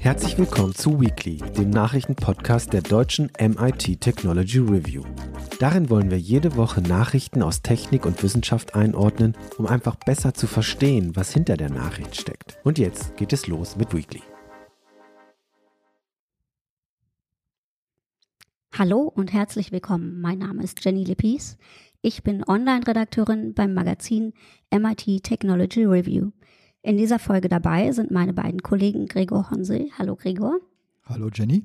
Herzlich willkommen zu Weekly, dem Nachrichtenpodcast der deutschen MIT Technology Review. Darin wollen wir jede Woche Nachrichten aus Technik und Wissenschaft einordnen, um einfach besser zu verstehen, was hinter der Nachricht steckt. Und jetzt geht es los mit Weekly. Hallo und herzlich willkommen. Mein Name ist Jenny Lepis. Ich bin Online-Redakteurin beim Magazin MIT Technology Review. In dieser Folge dabei sind meine beiden Kollegen Gregor Honsel. Hallo Gregor. Hallo Jenny.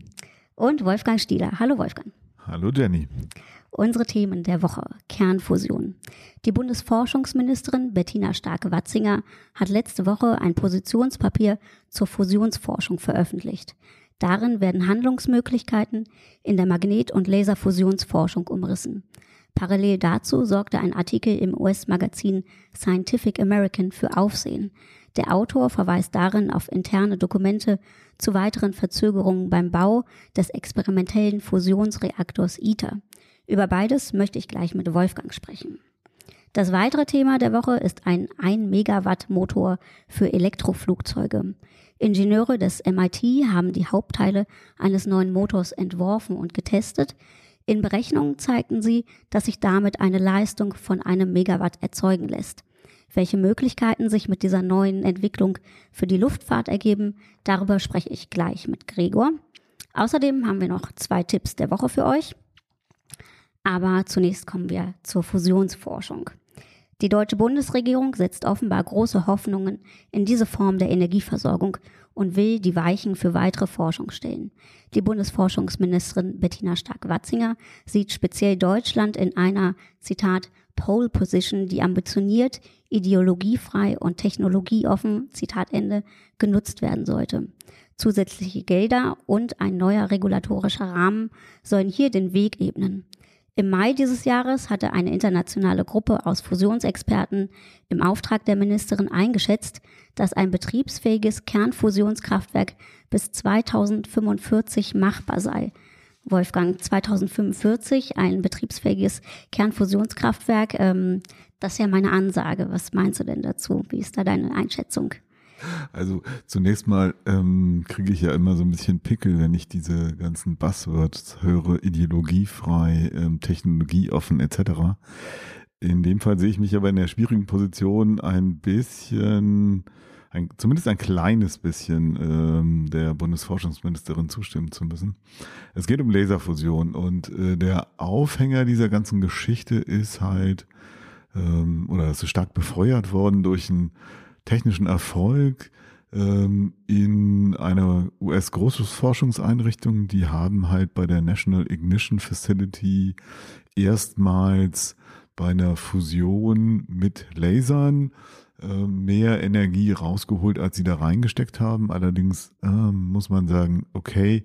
Und Wolfgang Stieler. Hallo Wolfgang. Hallo Jenny. Unsere Themen der Woche. Kernfusion. Die Bundesforschungsministerin Bettina Starke-Watzinger hat letzte Woche ein Positionspapier zur Fusionsforschung veröffentlicht. Darin werden Handlungsmöglichkeiten in der Magnet- und Laserfusionsforschung umrissen. Parallel dazu sorgte ein Artikel im US-Magazin Scientific American für Aufsehen. Der Autor verweist darin auf interne Dokumente zu weiteren Verzögerungen beim Bau des experimentellen Fusionsreaktors ITER. Über beides möchte ich gleich mit Wolfgang sprechen. Das weitere Thema der Woche ist ein 1 Megawatt Motor für Elektroflugzeuge. Ingenieure des MIT haben die Hauptteile eines neuen Motors entworfen und getestet. In Berechnungen zeigten sie, dass sich damit eine Leistung von einem Megawatt erzeugen lässt. Welche Möglichkeiten sich mit dieser neuen Entwicklung für die Luftfahrt ergeben, darüber spreche ich gleich mit Gregor. Außerdem haben wir noch zwei Tipps der Woche für euch. Aber zunächst kommen wir zur Fusionsforschung. Die deutsche Bundesregierung setzt offenbar große Hoffnungen in diese Form der Energieversorgung und will die Weichen für weitere Forschung stellen. Die Bundesforschungsministerin Bettina Stark-Watzinger sieht speziell Deutschland in einer, Zitat, Pole Position, die ambitioniert, ideologiefrei und technologieoffen, Zitat Ende, genutzt werden sollte. Zusätzliche Gelder und ein neuer regulatorischer Rahmen sollen hier den Weg ebnen. Im Mai dieses Jahres hatte eine internationale Gruppe aus Fusionsexperten im Auftrag der Ministerin eingeschätzt, dass ein betriebsfähiges Kernfusionskraftwerk bis 2045 machbar sei. Wolfgang, 2045 ein betriebsfähiges Kernfusionskraftwerk, ähm, das ist ja meine Ansage. Was meinst du denn dazu? Wie ist da deine Einschätzung? Also zunächst mal ähm, kriege ich ja immer so ein bisschen Pickel, wenn ich diese ganzen Buzzwords höre, ideologiefrei, ähm, technologieoffen etc. In dem Fall sehe ich mich aber in der schwierigen Position, ein bisschen, ein, zumindest ein kleines bisschen ähm, der Bundesforschungsministerin zustimmen zu müssen. Es geht um Laserfusion und äh, der Aufhänger dieser ganzen Geschichte ist halt, ähm, oder es ist stark befeuert worden durch ein technischen Erfolg ähm, in einer US-Großforschungseinrichtung. Die haben halt bei der National Ignition Facility erstmals bei einer Fusion mit Lasern äh, mehr Energie rausgeholt, als sie da reingesteckt haben. Allerdings äh, muss man sagen, okay,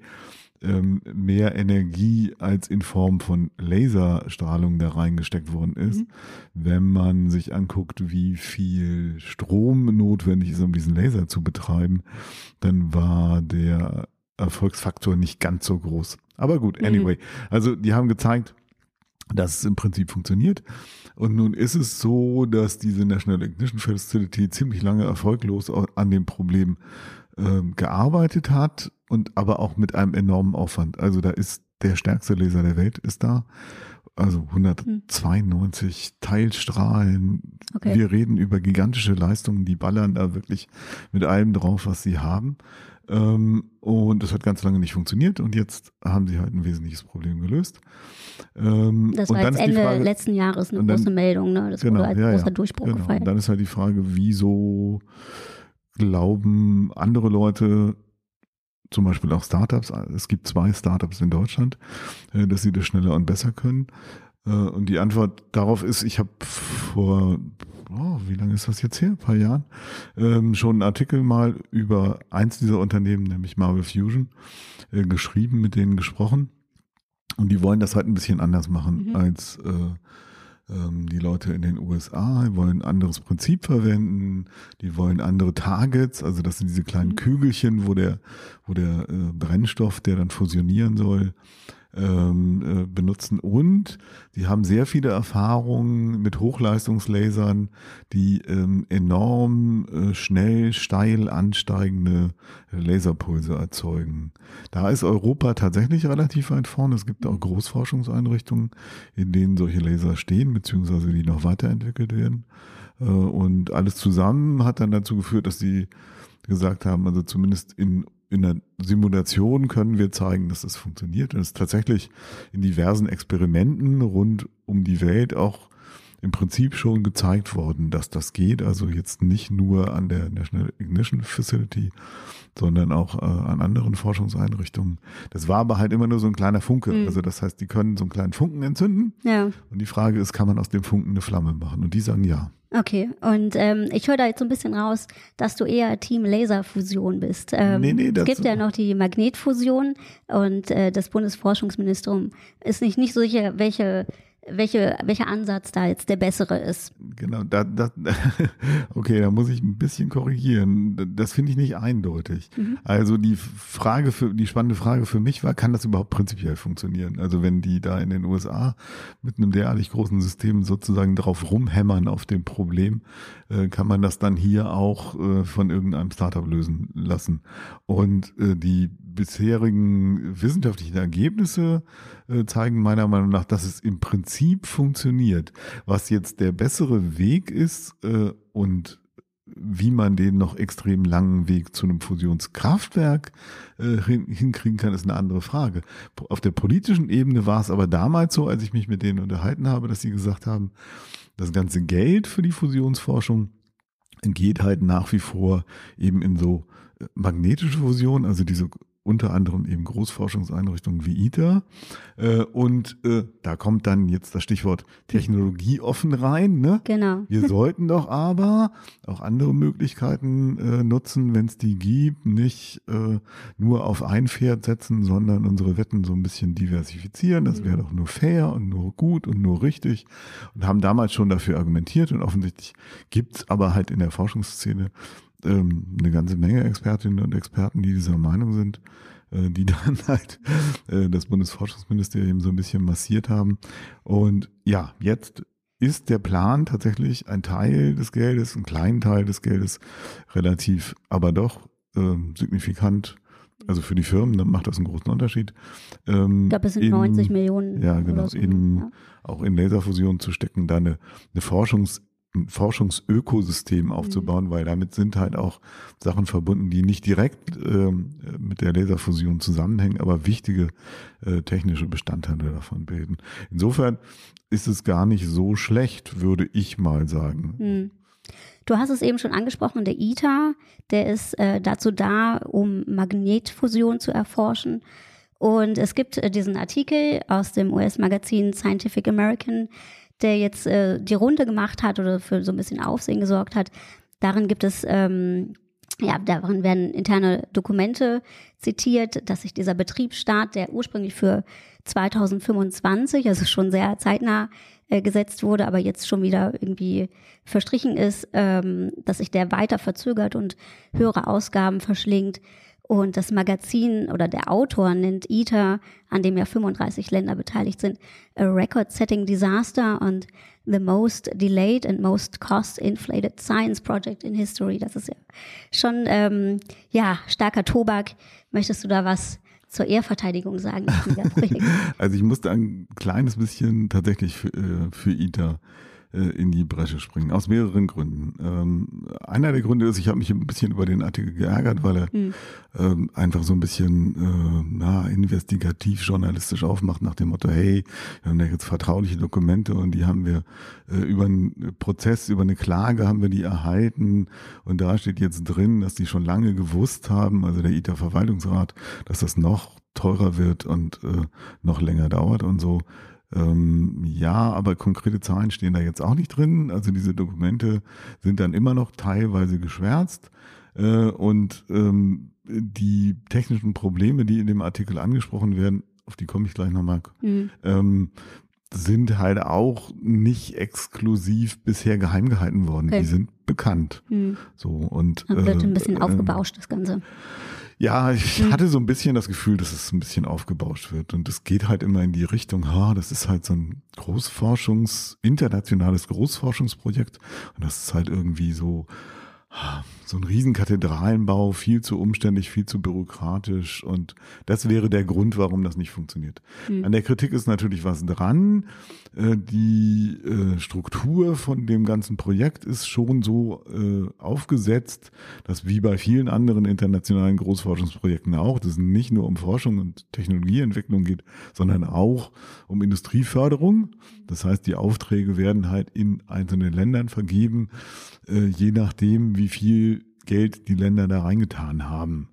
ähm, mehr Energie als in Form von Laserstrahlung da reingesteckt worden ist. Mhm. Wenn man sich anguckt, wie viel Strom notwendig ist, um diesen Laser zu betreiben, dann war der Erfolgsfaktor nicht ganz so groß. Aber gut, mhm. anyway. Mhm. Also die haben gezeigt, dass es im Prinzip funktioniert. Und nun ist es so, dass diese National Ignition Facility ziemlich lange erfolglos an dem Problem äh, gearbeitet hat und aber auch mit einem enormen Aufwand. Also da ist der stärkste Laser der Welt ist da. Also 192 hm. Teilstrahlen. Okay. Wir reden über gigantische Leistungen, die ballern da wirklich mit allem drauf, was sie haben. Ähm, und das hat ganz lange nicht funktioniert und jetzt haben sie halt ein wesentliches Problem gelöst. Ähm, das war jetzt Ende Frage, letzten Jahres eine dann, große Meldung, ne? Das genau, wurde als ja, großer ja, Durchbruch genau. gefeiert. Und dann ist halt die Frage, wieso glauben andere Leute, zum Beispiel auch Startups, es gibt zwei Startups in Deutschland, äh, dass sie das schneller und besser können. Äh, und die Antwort darauf ist, ich habe vor, oh, wie lange ist das jetzt her? Ein paar Jahren, ähm, schon einen Artikel mal über eins dieser Unternehmen, nämlich Marvel Fusion, äh, geschrieben, mit denen gesprochen. Und die wollen das halt ein bisschen anders machen mhm. als äh, die Leute in den USA wollen ein anderes Prinzip verwenden, die wollen andere Targets, also das sind diese kleinen mhm. Kügelchen, wo der, wo der äh, Brennstoff, der dann fusionieren soll, ähm, äh, benutzen und die haben sehr viele Erfahrungen mit Hochleistungslasern, die ähm, enorm äh, schnell, steil ansteigende Laserpulse erzeugen. Da ist Europa tatsächlich relativ weit vorne. Es gibt auch Großforschungseinrichtungen, in denen solche Laser stehen, beziehungsweise die noch weiterentwickelt werden. Äh, und alles zusammen hat dann dazu geführt, dass sie gesagt haben, also zumindest in, in der Simulation können wir zeigen, dass das funktioniert. Und es ist tatsächlich in diversen Experimenten rund um die Welt auch im Prinzip schon gezeigt worden, dass das geht. Also jetzt nicht nur an der National Ignition Facility, sondern auch äh, an anderen Forschungseinrichtungen. Das war aber halt immer nur so ein kleiner Funke. Mhm. Also das heißt, die können so einen kleinen Funken entzünden. Ja. Und die Frage ist, kann man aus dem Funken eine Flamme machen? Und die sagen ja. Okay, und ähm, ich höre da jetzt so ein bisschen raus, dass du eher Team Laserfusion bist. Ähm, nee, nee, es gibt ja noch die Magnetfusion und äh, das Bundesforschungsministerium ist nicht, nicht so sicher, welche welche, welcher Ansatz da jetzt der bessere ist. Genau, da, da, okay, da muss ich ein bisschen korrigieren. Das finde ich nicht eindeutig. Mhm. Also die Frage für, die spannende Frage für mich war, kann das überhaupt prinzipiell funktionieren? Also wenn die da in den USA mit einem derartig großen System sozusagen drauf rumhämmern auf dem Problem, äh, kann man das dann hier auch äh, von irgendeinem Startup lösen lassen. Und äh, die bisherigen wissenschaftlichen Ergebnisse äh, zeigen meiner Meinung nach, dass es im Prinzip funktioniert. Was jetzt der bessere Weg ist äh, und wie man den noch extrem langen Weg zu einem Fusionskraftwerk äh, hin, hinkriegen kann, ist eine andere Frage. Auf der politischen Ebene war es aber damals so, als ich mich mit denen unterhalten habe, dass sie gesagt haben, das ganze Geld für die Fusionsforschung geht halt nach wie vor eben in so magnetische Fusion, also diese unter anderem eben Großforschungseinrichtungen wie ITER. Äh, und äh, da kommt dann jetzt das Stichwort Technologie offen rein. Ne? Genau. Wir sollten doch aber auch andere Möglichkeiten äh, nutzen, wenn es die gibt, nicht nur auf ein Pferd setzen, sondern unsere Wetten so ein bisschen diversifizieren. Das wäre doch nur fair und nur gut und nur richtig. Und haben damals schon dafür argumentiert und offensichtlich gibt's aber halt in der Forschungsszene ähm, eine ganze Menge Expertinnen und Experten, die dieser Meinung sind, äh, die dann halt äh, das Bundesforschungsministerium so ein bisschen massiert haben. Und ja, jetzt ist der Plan tatsächlich ein Teil des Geldes, ein kleinen Teil des Geldes, relativ, aber doch äh, signifikant. Also für die Firmen, dann macht das einen großen Unterschied. Ähm, ich glaube, es sind in, 90 Millionen. Ja, genau. So, in, ja. Auch in Laserfusion zu stecken, da eine, eine Forschungs- ein Forschungsökosystem mhm. aufzubauen, mhm. weil damit sind halt auch Sachen verbunden, die nicht direkt ähm, mit der Laserfusion zusammenhängen, aber wichtige äh, technische Bestandteile davon bilden. Insofern ist es gar nicht so schlecht, würde ich mal sagen. Mhm. Du hast es eben schon angesprochen, der ITER, der ist äh, dazu da, um Magnetfusion zu erforschen. Und es gibt äh, diesen Artikel aus dem US-Magazin Scientific American, der jetzt äh, die Runde gemacht hat oder für so ein bisschen Aufsehen gesorgt hat. Darin gibt es, ähm, ja, darin werden interne Dokumente zitiert, dass sich dieser Betriebsstart, der ursprünglich für 2025, also schon sehr zeitnah äh, gesetzt wurde, aber jetzt schon wieder irgendwie verstrichen ist, ähm, dass sich der weiter verzögert und höhere Ausgaben verschlingt. Und das Magazin oder der Autor nennt ITER, an dem ja 35 Länder beteiligt sind, a record-setting disaster und the most delayed and most cost-inflated science project in history. Das ist ja schon ähm, ja starker Tobak. Möchtest du da was zur Ehrverteidigung sagen? also ich musste ein kleines bisschen tatsächlich für, äh, für ITER in die Bresche springen. Aus mehreren Gründen. Ähm, einer der Gründe ist, ich habe mich ein bisschen über den Artikel geärgert, weil er mhm. ähm, einfach so ein bisschen äh, na, investigativ journalistisch aufmacht nach dem Motto, hey, wir haben da jetzt vertrauliche Dokumente und die haben wir äh, über einen Prozess, über eine Klage haben wir die erhalten und da steht jetzt drin, dass die schon lange gewusst haben, also der ITA-Verwaltungsrat, dass das noch teurer wird und äh, noch länger dauert und so. Ähm, ja, aber konkrete Zahlen stehen da jetzt auch nicht drin. Also diese Dokumente sind dann immer noch teilweise geschwärzt. Äh, und ähm, die technischen Probleme, die in dem Artikel angesprochen werden, auf die komme ich gleich nochmal, mhm. ähm, sind halt auch nicht exklusiv bisher geheim gehalten worden. Okay. Die sind bekannt. Hm. So und Dann wird äh, ein bisschen äh, aufgebauscht das Ganze. Ja, ich hm. hatte so ein bisschen das Gefühl, dass es ein bisschen aufgebauscht wird. Und es geht halt immer in die Richtung, ha, das ist halt so ein Großforschungs-, internationales Großforschungsprojekt. Und das ist halt irgendwie so, so ein Riesenkathedralenbau, viel zu umständlich, viel zu bürokratisch und das wäre der Grund, warum das nicht funktioniert. Mhm. An der Kritik ist natürlich was dran. Äh, die äh, Struktur von dem ganzen Projekt ist schon so äh, aufgesetzt, dass wie bei vielen anderen internationalen Großforschungsprojekten auch, dass es nicht nur um Forschung und Technologieentwicklung geht, sondern auch um Industrieförderung. Das heißt, die Aufträge werden halt in einzelnen Ländern vergeben, je nachdem, wie viel Geld die Länder da reingetan haben.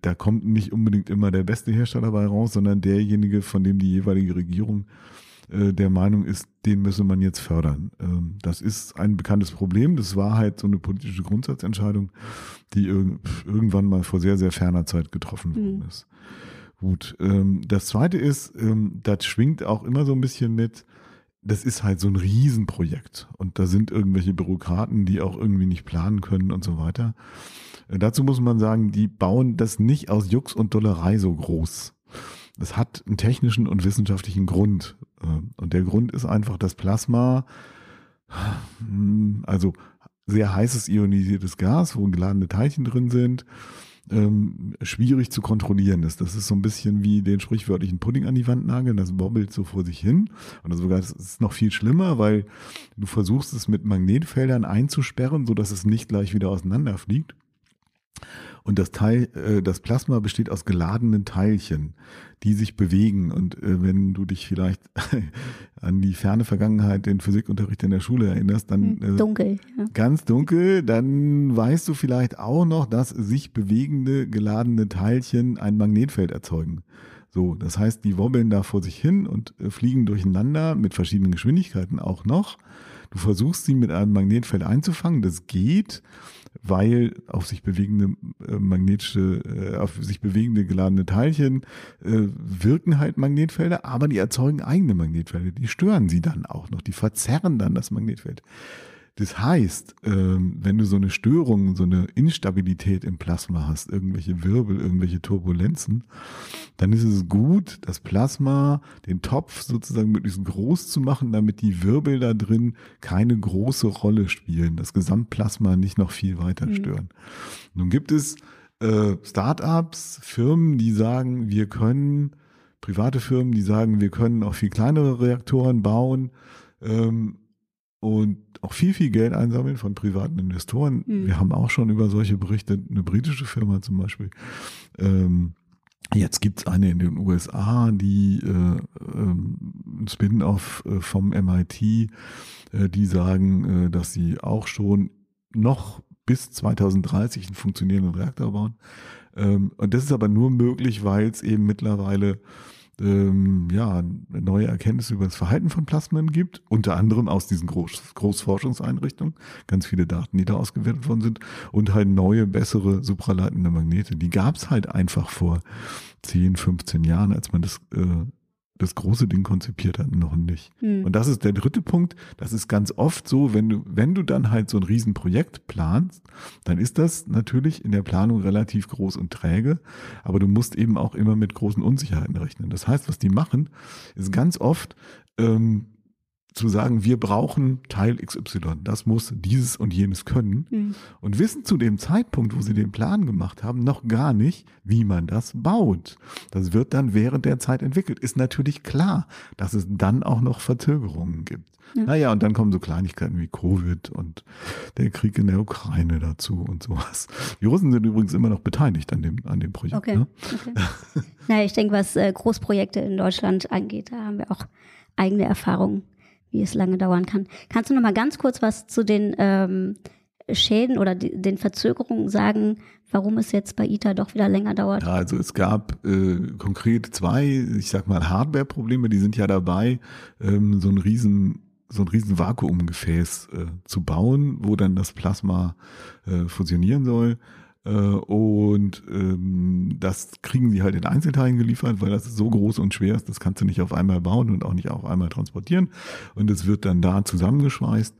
Da kommt nicht unbedingt immer der beste Hersteller dabei raus, sondern derjenige, von dem die jeweilige Regierung äh, der Meinung ist, den müsse man jetzt fördern. Ähm, das ist ein bekanntes Problem. Das war halt so eine politische Grundsatzentscheidung, die irgendwann mal vor sehr, sehr ferner Zeit getroffen worden mhm. ist. Gut. Ähm, das zweite ist, ähm, das schwingt auch immer so ein bisschen mit, das ist halt so ein Riesenprojekt und da sind irgendwelche Bürokraten, die auch irgendwie nicht planen können und so weiter. Äh, dazu muss man sagen, die bauen das nicht aus Jux und Dollerei so groß. Das hat einen technischen und wissenschaftlichen Grund. Äh, und der Grund ist einfach das Plasma, hm, also sehr heißes ionisiertes Gas, wo geladene Teilchen drin sind ähm, schwierig zu kontrollieren ist. Das ist so ein bisschen wie den sprichwörtlichen Pudding an die Wand nageln, das bobbelt so vor sich hin. Und sogar das ist noch viel schlimmer, weil du versuchst es mit Magnetfeldern einzusperren, so dass es nicht gleich wieder auseinanderfliegt. Und das Teil, äh, das Plasma besteht aus geladenen Teilchen, die sich bewegen. Und äh, wenn du dich vielleicht an die ferne Vergangenheit, den Physikunterricht in der Schule erinnerst, dann hm, äh, dunkel, ja. ganz dunkel, dann weißt du vielleicht auch noch, dass sich bewegende geladene Teilchen ein Magnetfeld erzeugen. So, das heißt, die wobbeln da vor sich hin und äh, fliegen durcheinander mit verschiedenen Geschwindigkeiten auch noch. Du versuchst sie mit einem Magnetfeld einzufangen, das geht weil auf sich bewegende äh, magnetische, äh, auf sich bewegende geladene Teilchen äh, wirken halt Magnetfelder, aber die erzeugen eigene Magnetfelder. Die stören sie dann auch noch, die verzerren dann das Magnetfeld. Das heißt, ähm, wenn du so eine Störung, so eine Instabilität im Plasma hast, irgendwelche Wirbel, irgendwelche Turbulenzen, dann ist es gut, das Plasma, den Topf sozusagen möglichst groß zu machen, damit die Wirbel da drin keine große Rolle spielen, das Gesamtplasma nicht noch viel weiter mhm. stören. Mhm. Nun gibt es äh, Startups, Firmen, die sagen, wir können, private Firmen, die sagen, wir können auch viel kleinere Reaktoren bauen. Und auch viel, viel Geld einsammeln von privaten Investoren. Mhm. Wir haben auch schon über solche Berichte, eine britische Firma zum Beispiel. Ähm, jetzt gibt's eine in den USA, die äh, ähm, Spin-off äh, vom MIT, äh, die sagen, äh, dass sie auch schon noch bis 2030 einen funktionierenden Reaktor bauen. Ähm, und das ist aber nur möglich, weil es eben mittlerweile ähm, ja, neue Erkenntnisse über das Verhalten von Plasmen gibt, unter anderem aus diesen Groß Großforschungseinrichtungen, ganz viele Daten, die da ausgewertet worden sind, und halt neue, bessere supraleitende Magnete. Die gab es halt einfach vor 10, 15 Jahren, als man das äh, das große Ding konzipiert hat, noch nicht. Mhm. Und das ist der dritte Punkt. Das ist ganz oft so, wenn du, wenn du dann halt so ein Riesenprojekt planst, dann ist das natürlich in der Planung relativ groß und träge, aber du musst eben auch immer mit großen Unsicherheiten rechnen. Das heißt, was die machen, ist ganz oft, ähm, zu sagen, wir brauchen Teil XY, das muss dieses und jenes können mhm. und wissen zu dem Zeitpunkt, wo sie den Plan gemacht haben, noch gar nicht, wie man das baut. Das wird dann während der Zeit entwickelt. Ist natürlich klar, dass es dann auch noch Verzögerungen gibt. Ja. Naja, und dann kommen so Kleinigkeiten wie Covid und der Krieg in der Ukraine dazu und sowas. Die Russen sind übrigens immer noch beteiligt an dem, an dem Projekt. Okay. Ne? okay. naja, ich denke, was äh, Großprojekte in Deutschland angeht, da haben wir auch eigene Erfahrungen wie es lange dauern kann. Kannst du noch mal ganz kurz was zu den ähm, Schäden oder die, den Verzögerungen sagen, warum es jetzt bei ITER doch wieder länger dauert? Ja, also es gab äh, konkret zwei, ich sag mal Hardware-Probleme, die sind ja dabei, ähm, so ein riesen so ein riesen Vakuumgefäß äh, zu bauen, wo dann das Plasma äh, fusionieren soll. Äh, und ähm, das kriegen sie halt in Einzelteilen geliefert, weil das so groß und schwer ist, das kannst du nicht auf einmal bauen und auch nicht auf einmal transportieren. Und es wird dann da zusammengeschweißt.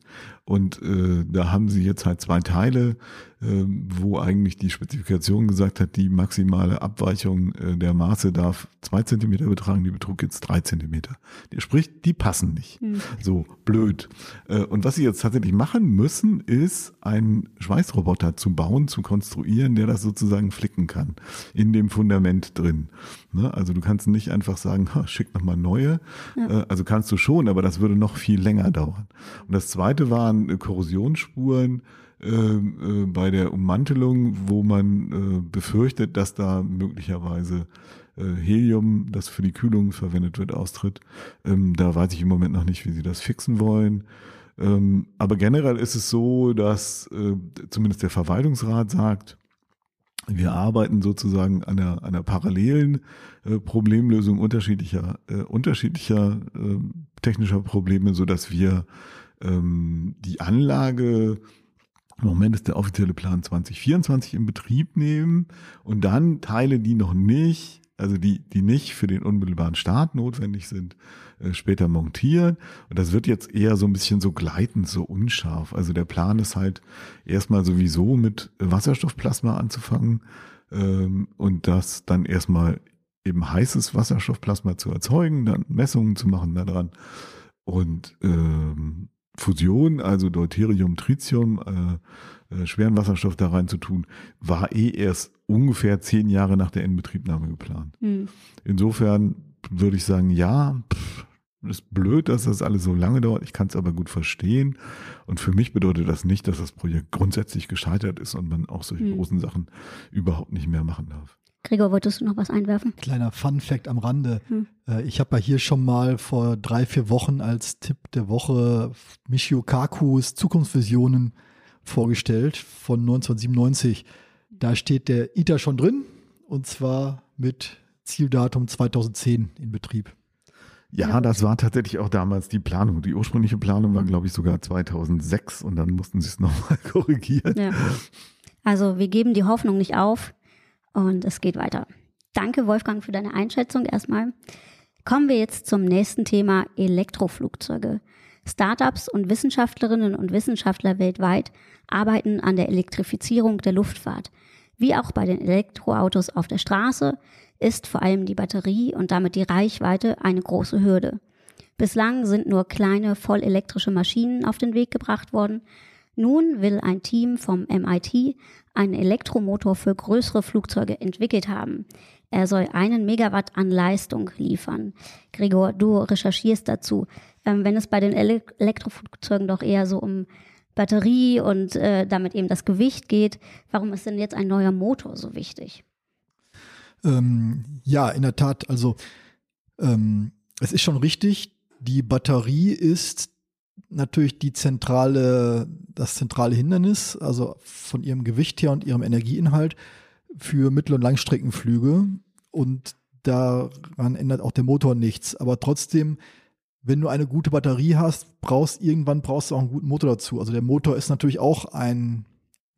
Und äh, da haben sie jetzt halt zwei Teile, äh, wo eigentlich die Spezifikation gesagt hat, die maximale Abweichung äh, der Maße darf zwei Zentimeter betragen, die betrug jetzt drei Zentimeter. Sprich, die passen nicht. Hm. So blöd. Äh, und was sie jetzt tatsächlich machen müssen, ist einen Schweißroboter zu bauen, zu konstruieren, der das sozusagen flicken kann in dem Fundament drin. Ne? Also du kannst nicht einfach sagen, schick nochmal neue. Ja. Äh, also kannst du schon, aber das würde noch viel länger dauern. Und das zweite war waren äh, Korrosionsspuren äh, äh, bei der Ummantelung, wo man äh, befürchtet, dass da möglicherweise Helium, das für die Kühlung verwendet wird, austritt. Ähm, da weiß ich im Moment noch nicht, wie sie das fixen wollen. Ähm, aber generell ist es so, dass zumindest der Verwaltungsrat sagt, wir arbeiten sozusagen an einer, einer parallelen Problemlösung unterschiedlicher, unterschiedlicher technischer Probleme, so dass wir ähm, die Anlage, im Moment ist der offizielle Plan 2024 in Betrieb nehmen und dann Teile, die noch nicht, also die, die nicht für den unmittelbaren Start notwendig sind, äh, später montieren. Und das wird jetzt eher so ein bisschen so gleitend, so unscharf. Also der Plan ist halt erstmal sowieso mit Wasserstoffplasma anzufangen ähm, und das dann erstmal eben heißes Wasserstoffplasma zu erzeugen, dann Messungen zu machen daran und ähm, Fusion, also Deuterium, Tritium, äh, äh, schweren Wasserstoff da rein zu tun, war eh erst ungefähr zehn Jahre nach der Inbetriebnahme geplant. Mhm. Insofern würde ich sagen, ja, pff, ist blöd, dass das alles so lange dauert. Ich kann es aber gut verstehen. Und für mich bedeutet das nicht, dass das Projekt grundsätzlich gescheitert ist und man auch solche mhm. großen Sachen überhaupt nicht mehr machen darf. Gregor, wolltest du noch was einwerfen? Kleiner Fun-Fact am Rande. Hm. Äh, ich habe ja hier schon mal vor drei, vier Wochen als Tipp der Woche Michio Kakus Zukunftsvisionen vorgestellt von 1997. Da steht der ITER schon drin und zwar mit Zieldatum 2010 in Betrieb. Ja, das war tatsächlich auch damals die Planung. Die ursprüngliche Planung war, glaube ich, sogar 2006 und dann mussten sie es nochmal korrigieren. Ja. Also wir geben die Hoffnung nicht auf und es geht weiter. Danke, Wolfgang, für deine Einschätzung erstmal. Kommen wir jetzt zum nächsten Thema Elektroflugzeuge. Startups und Wissenschaftlerinnen und Wissenschaftler weltweit arbeiten an der Elektrifizierung der Luftfahrt. Wie auch bei den Elektroautos auf der Straße ist vor allem die Batterie und damit die Reichweite eine große Hürde. Bislang sind nur kleine vollelektrische Maschinen auf den Weg gebracht worden, nun will ein Team vom MIT einen Elektromotor für größere Flugzeuge entwickelt haben. Er soll einen Megawatt an Leistung liefern. Gregor, du recherchierst dazu. Ähm, wenn es bei den Ele Elektroflugzeugen doch eher so um Batterie und äh, damit eben das Gewicht geht, warum ist denn jetzt ein neuer Motor so wichtig? Ähm, ja, in der Tat. Also ähm, es ist schon richtig, die Batterie ist natürlich die zentrale, das zentrale Hindernis, also von ihrem Gewicht her und ihrem Energieinhalt für Mittel- und Langstreckenflüge. Und daran ändert auch der Motor nichts. Aber trotzdem, wenn du eine gute Batterie hast, brauchst irgendwann brauchst du auch einen guten Motor dazu. Also der Motor ist natürlich auch ein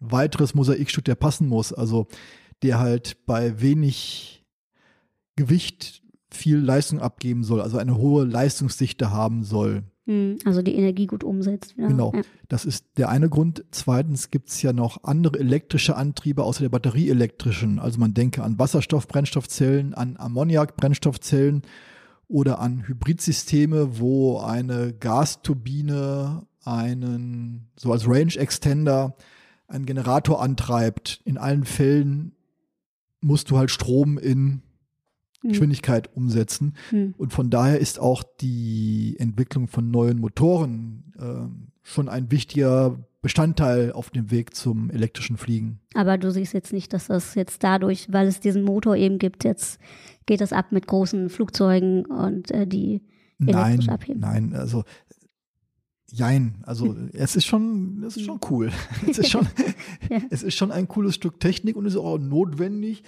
weiteres Mosaikstück, der passen muss. Also der halt bei wenig Gewicht viel Leistung abgeben soll, also eine hohe Leistungsdichte haben soll. Hm, also die Energie gut umsetzt. Ja. Genau, ja. das ist der eine Grund. Zweitens gibt es ja noch andere elektrische Antriebe außer der batterieelektrischen. Also man denke an Wasserstoff-Brennstoffzellen, an Ammoniak-Brennstoffzellen oder an Hybridsysteme, wo eine Gasturbine einen, so als Range Extender, einen Generator antreibt. In allen Fällen musst du halt Strom in hm. Geschwindigkeit umsetzen. Mhm. Und von daher ist auch die Entwicklung von neuen Motoren äh, schon ein wichtiger Bestandteil auf dem Weg zum elektrischen Fliegen. Aber du siehst jetzt nicht, dass das jetzt dadurch, weil es diesen Motor eben gibt, jetzt geht das ab mit großen Flugzeugen und äh, die elektrisch nein, abheben. Nein, also Jein, also es ist schon, es ist schon cool. Es ist schon, ja. es ist schon ein cooles Stück Technik und ist auch notwendig.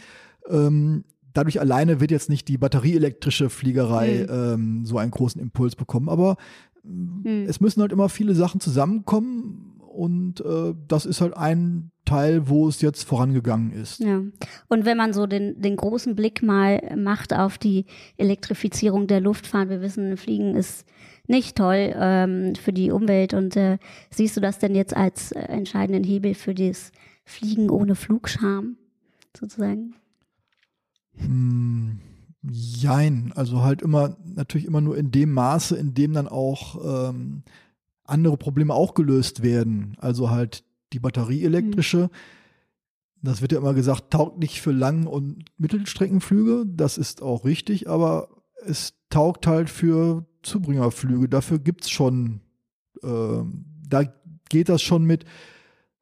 Ähm, dadurch alleine wird jetzt nicht die batterieelektrische Fliegerei mhm. ähm, so einen großen Impuls bekommen, aber mhm. es müssen halt immer viele Sachen zusammenkommen und äh, das ist halt ein Teil, wo es jetzt vorangegangen ist. Ja. Und wenn man so den, den großen Blick mal macht auf die Elektrifizierung der Luftfahrt, wir wissen, Fliegen ist nicht toll ähm, für die Umwelt und äh, siehst du das denn jetzt als äh, entscheidenden Hebel für das Fliegen ohne Flugscham sozusagen? Hm, jein, also halt immer, natürlich immer nur in dem Maße, in dem dann auch ähm, andere Probleme auch gelöst werden. Also halt die batterieelektrische. Mhm. Das wird ja immer gesagt, taugt nicht für Lang- und Mittelstreckenflüge. Das ist auch richtig, aber es taugt halt für Zubringerflüge. Dafür gibt es schon, äh, da geht das schon mit,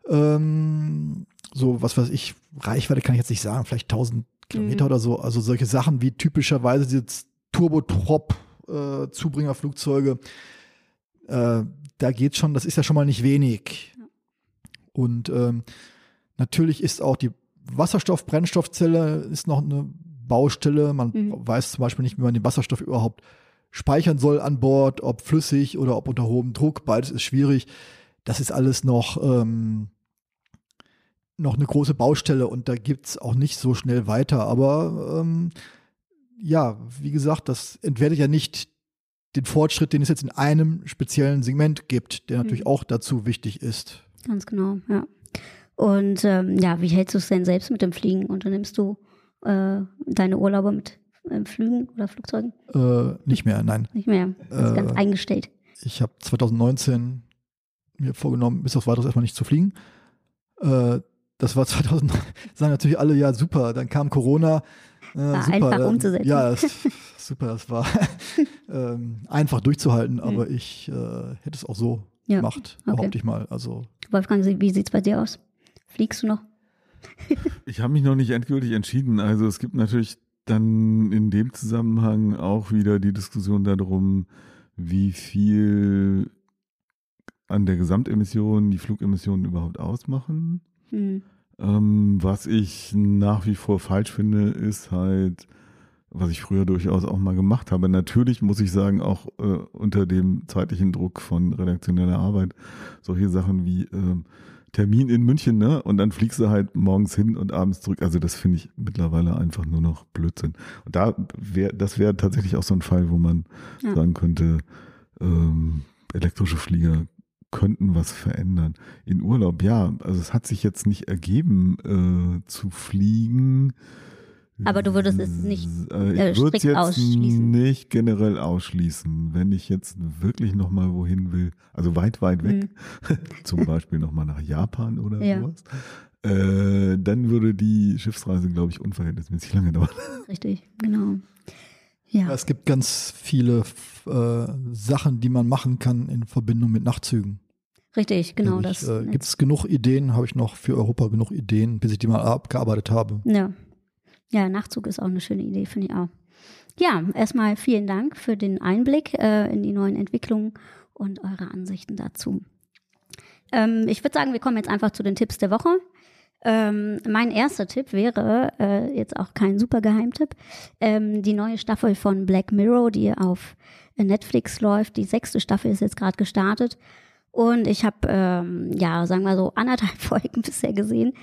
ähm, so was weiß ich, Reichweite kann ich jetzt nicht sagen, vielleicht 1000 Kilometer mhm. oder so. Also solche Sachen wie typischerweise diese Turboprop-Zubringerflugzeuge. Äh, äh, da geht schon, das ist ja schon mal nicht wenig. Und ähm, natürlich ist auch die Wasserstoff-Brennstoffzelle ist noch eine Baustelle. Man mhm. weiß zum Beispiel nicht, wie man den Wasserstoff überhaupt speichern soll an Bord, ob flüssig oder ob unter hohem Druck. Beides ist schwierig. Das ist alles noch, ähm, noch eine große Baustelle und da gibt es auch nicht so schnell weiter. Aber ähm, ja, wie gesagt, das entwertet ja nicht den Fortschritt, den es jetzt in einem speziellen Segment gibt, der natürlich mhm. auch dazu wichtig ist. Ganz genau, ja. Und ähm, ja, wie hältst du es denn selbst mit dem Fliegen? Unternimmst du äh, deine Urlaube mit äh, Flügen oder Flugzeugen? Äh, nicht mehr, nein. Nicht mehr. Das ist ganz äh, eingestellt. Ich habe 2019 mir vorgenommen, bis aufs weiteres erstmal nicht zu fliegen. Äh, das war 2000, sagen natürlich alle, ja super, dann kam Corona. Äh, war super, einfach umzusetzen. Ja, das, super, das war ähm, einfach durchzuhalten, aber mhm. ich hätte es auch so ja. gemacht, okay. behaupte ich mal. Also Wolfgang, wie sieht es bei dir aus? Fliegst du noch? ich habe mich noch nicht endgültig entschieden. Also es gibt natürlich dann in dem Zusammenhang auch wieder die Diskussion darum, wie viel an der Gesamtemission die Flugemissionen überhaupt ausmachen. Hm. Ähm, was ich nach wie vor falsch finde, ist halt was ich früher durchaus auch mal gemacht habe. Natürlich muss ich sagen, auch äh, unter dem zeitlichen Druck von redaktioneller Arbeit, solche Sachen wie äh, Termin in München, ne? Und dann fliegst du halt morgens hin und abends zurück. Also das finde ich mittlerweile einfach nur noch Blödsinn. Und da wäre, das wäre tatsächlich auch so ein Fall, wo man ja. sagen könnte, ähm, elektrische Flieger könnten was verändern. In Urlaub, ja, also es hat sich jetzt nicht ergeben äh, zu fliegen aber du würdest es nicht äh, ich strikt jetzt ausschließen. Nicht generell ausschließen, wenn ich jetzt wirklich noch mal wohin will, also weit, weit weg, mhm. zum Beispiel noch mal nach Japan oder ja. sowas, äh, dann würde die Schiffsreise, glaube ich, unverhältnismäßig lange dauern. Richtig, genau. Ja. Es gibt ganz viele äh, Sachen, die man machen kann in Verbindung mit Nachtzügen. Richtig, genau also das. Äh, gibt es genug Ideen, habe ich noch für Europa genug Ideen, bis ich die mal abgearbeitet habe. Ja, ja, Nachtzug ist auch eine schöne Idee, finde ich auch. Ja, erstmal vielen Dank für den Einblick äh, in die neuen Entwicklungen und eure Ansichten dazu. Ähm, ich würde sagen, wir kommen jetzt einfach zu den Tipps der Woche. Ähm, mein erster Tipp wäre, äh, jetzt auch kein super Geheimtipp, ähm, die neue Staffel von Black Mirror, die auf Netflix läuft. Die sechste Staffel ist jetzt gerade gestartet. Und ich habe, ähm, ja, sagen wir so, anderthalb Folgen bisher gesehen.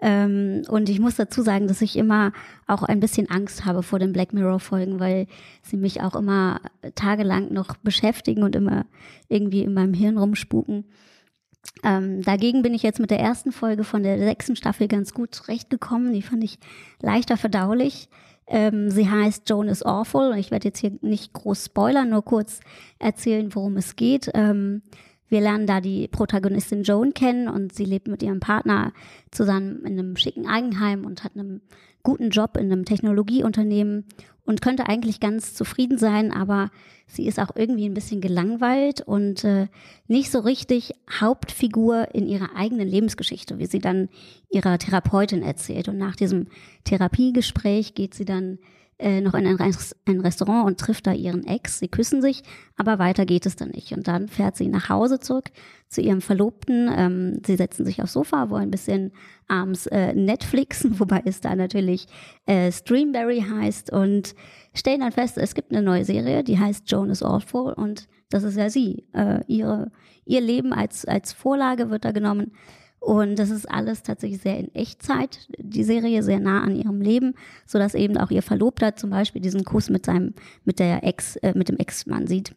Ähm, und ich muss dazu sagen, dass ich immer auch ein bisschen Angst habe vor den Black Mirror Folgen, weil sie mich auch immer tagelang noch beschäftigen und immer irgendwie in meinem Hirn rumspuken. Ähm, dagegen bin ich jetzt mit der ersten Folge von der sechsten Staffel ganz gut zurechtgekommen. Die fand ich leichter verdaulich. Ähm, sie heißt Joan is Awful. Ich werde jetzt hier nicht groß spoilern, nur kurz erzählen, worum es geht. Ähm, wir lernen da die Protagonistin Joan kennen und sie lebt mit ihrem Partner zusammen in einem schicken Eigenheim und hat einen guten Job in einem Technologieunternehmen und könnte eigentlich ganz zufrieden sein, aber sie ist auch irgendwie ein bisschen gelangweilt und äh, nicht so richtig Hauptfigur in ihrer eigenen Lebensgeschichte, wie sie dann ihrer Therapeutin erzählt. Und nach diesem Therapiegespräch geht sie dann äh, noch in ein, ein, Restaurant und trifft da ihren Ex. Sie küssen sich, aber weiter geht es dann nicht. Und dann fährt sie nach Hause zurück zu ihrem Verlobten. Ähm, sie setzen sich aufs Sofa, wollen ein bisschen abends äh, Netflixen, wobei es da natürlich äh, Streamberry heißt und stellen dann fest, es gibt eine neue Serie, die heißt Joan is Awful und das ist ja sie. Äh, ihre, ihr Leben als, als Vorlage wird da genommen und das ist alles tatsächlich sehr in Echtzeit, die Serie sehr nah an ihrem Leben, so dass eben auch ihr Verlobter zum Beispiel diesen Kuss mit seinem, mit der Ex, äh, mit dem Ex-Mann sieht.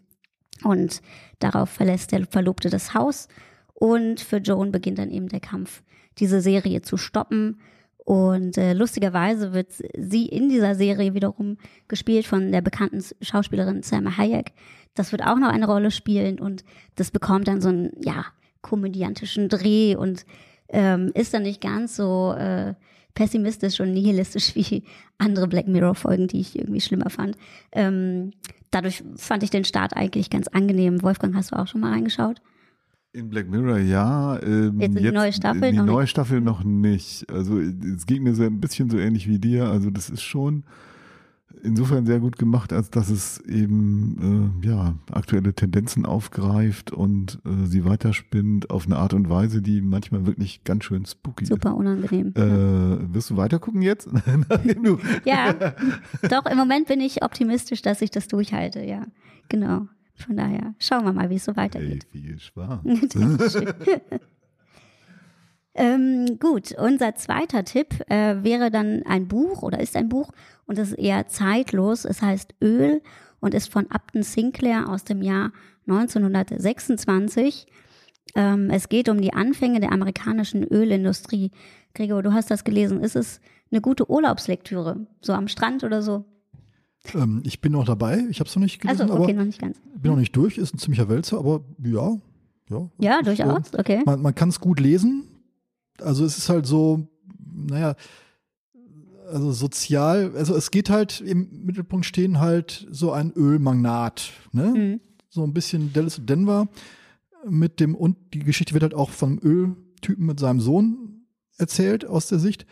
Und darauf verlässt der Verlobte das Haus. Und für Joan beginnt dann eben der Kampf, diese Serie zu stoppen. Und äh, lustigerweise wird sie in dieser Serie wiederum gespielt von der bekannten Schauspielerin Selma Hayek. Das wird auch noch eine Rolle spielen und das bekommt dann so ein, ja, komödiantischen Dreh und ähm, ist dann nicht ganz so äh, pessimistisch und nihilistisch wie andere Black Mirror-Folgen, die ich irgendwie schlimmer fand. Ähm, dadurch fand ich den Start eigentlich ganz angenehm. Wolfgang, hast du auch schon mal reingeschaut? In Black Mirror ja. Ähm, jetzt in die neue Staffel? Die neue nicht. Staffel noch nicht. Also es ging mir so ein bisschen so ähnlich wie dir. Also das ist schon insofern sehr gut gemacht, als dass es eben äh, ja aktuelle Tendenzen aufgreift und äh, sie weiterspinnt auf eine Art und Weise, die manchmal wirklich ganz schön spooky Super ist. unangenehm. Äh, wirst du weitergucken jetzt? ja, doch, im Moment bin ich optimistisch, dass ich das durchhalte, ja. Genau. Von daher schauen wir mal, wie es so weitergeht. Hey, viel Spaß. Ähm, gut, unser zweiter Tipp äh, wäre dann ein Buch oder ist ein Buch und es ist eher zeitlos. Es heißt Öl und ist von Upton Sinclair aus dem Jahr 1926. Ähm, es geht um die Anfänge der amerikanischen Ölindustrie. Gregor, du hast das gelesen. Ist es eine gute Urlaubslektüre? So am Strand oder so? Ähm, ich bin noch dabei. Ich habe es noch nicht gelesen. Also, okay, aber noch nicht ganz. Bin noch nicht durch. Ist ein ziemlicher Wälzer, aber ja. Ja, ja durchaus. Okay. Man, man kann es gut lesen also es ist halt so, naja, also sozial, also es geht halt im Mittelpunkt stehen halt so ein Ölmagnat, ne? Mhm. So ein bisschen Dallas und Denver mit dem, und die Geschichte wird halt auch vom Öltypen mit seinem Sohn erzählt aus der Sicht.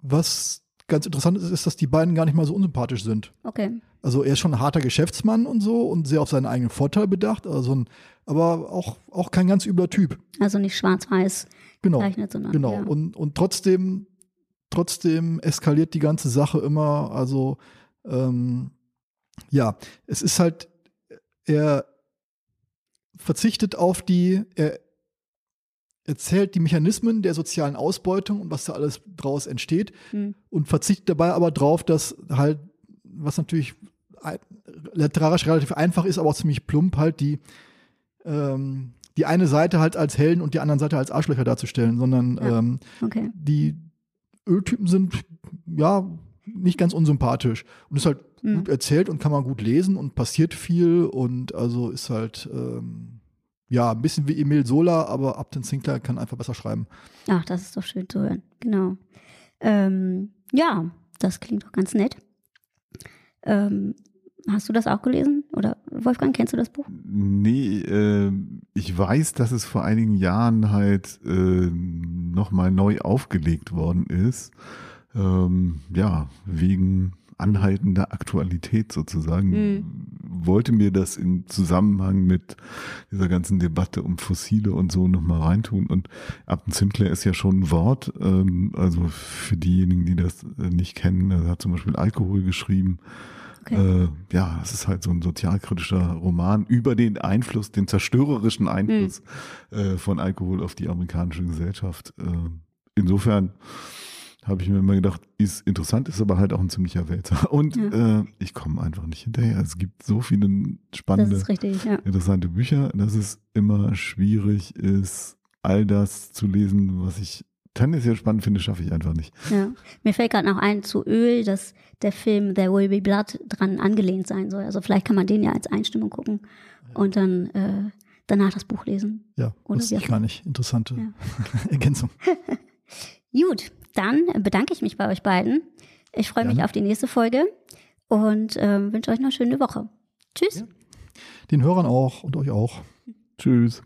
Was ganz interessant ist, ist, dass die beiden gar nicht mal so unsympathisch sind. Okay. Also er ist schon ein harter Geschäftsmann und so und sehr auf seinen eigenen Vorteil bedacht, also ein, aber auch, auch kein ganz übler Typ. Also nicht schwarz-weiß genau, zeichnet, sondern. Genau. Ja. Und, und trotzdem, trotzdem eskaliert die ganze Sache immer. Also ähm, ja, es ist halt, er verzichtet auf die, er erzählt die Mechanismen der sozialen Ausbeutung und was da alles draus entsteht hm. und verzichtet dabei aber drauf, dass halt, was natürlich literarisch relativ einfach ist, aber auch ziemlich plump, halt die ähm, die eine Seite halt als Helden und die andere Seite als Arschlöcher darzustellen, sondern ja. ähm, okay. die Öltypen sind ja nicht ganz unsympathisch und ist halt mhm. gut erzählt und kann man gut lesen und passiert viel und also ist halt ähm, ja ein bisschen wie Emil Sola, aber Upton Sinclair kann einfach besser schreiben. Ach, das ist doch schön zu hören. Genau. Ähm, ja, das klingt doch ganz nett. Ähm, Hast du das auch gelesen? Oder Wolfgang, kennst du das Buch? Nee, äh, ich weiß, dass es vor einigen Jahren halt äh, nochmal neu aufgelegt worden ist. Ähm, ja, wegen anhaltender Aktualität sozusagen. Mhm. Wollte mir das im Zusammenhang mit dieser ganzen Debatte um Fossile und so nochmal reintun. Und Upton Sinclair ist ja schon ein Wort. Ähm, also für diejenigen, die das äh, nicht kennen, er hat zum Beispiel Alkohol geschrieben. Okay. Äh, ja, es ist halt so ein sozialkritischer Roman über den Einfluss, den zerstörerischen Einfluss mhm. äh, von Alkohol auf die amerikanische Gesellschaft. Äh, insofern habe ich mir immer gedacht, ist interessant, ist aber halt auch ein ziemlicher Wälzer. Und ja. äh, ich komme einfach nicht hinterher. Es gibt so viele spannende, richtig, ja. interessante Bücher, dass es immer schwierig ist, all das zu lesen, was ich tendenziell spannend finde, schaffe ich einfach nicht. Ja. Mir fällt gerade noch ein zu Öl, dass der Film There Will Be Blood dran angelehnt sein soll. Also vielleicht kann man den ja als Einstimmung gucken und dann äh, danach das Buch lesen. Ja, das ist gar nicht. Interessante ja. Ergänzung. Gut, dann bedanke ich mich bei euch beiden. Ich freue mich auf die nächste Folge und äh, wünsche euch noch eine schöne Woche. Tschüss. Ja. Den Hörern auch und euch auch. Tschüss.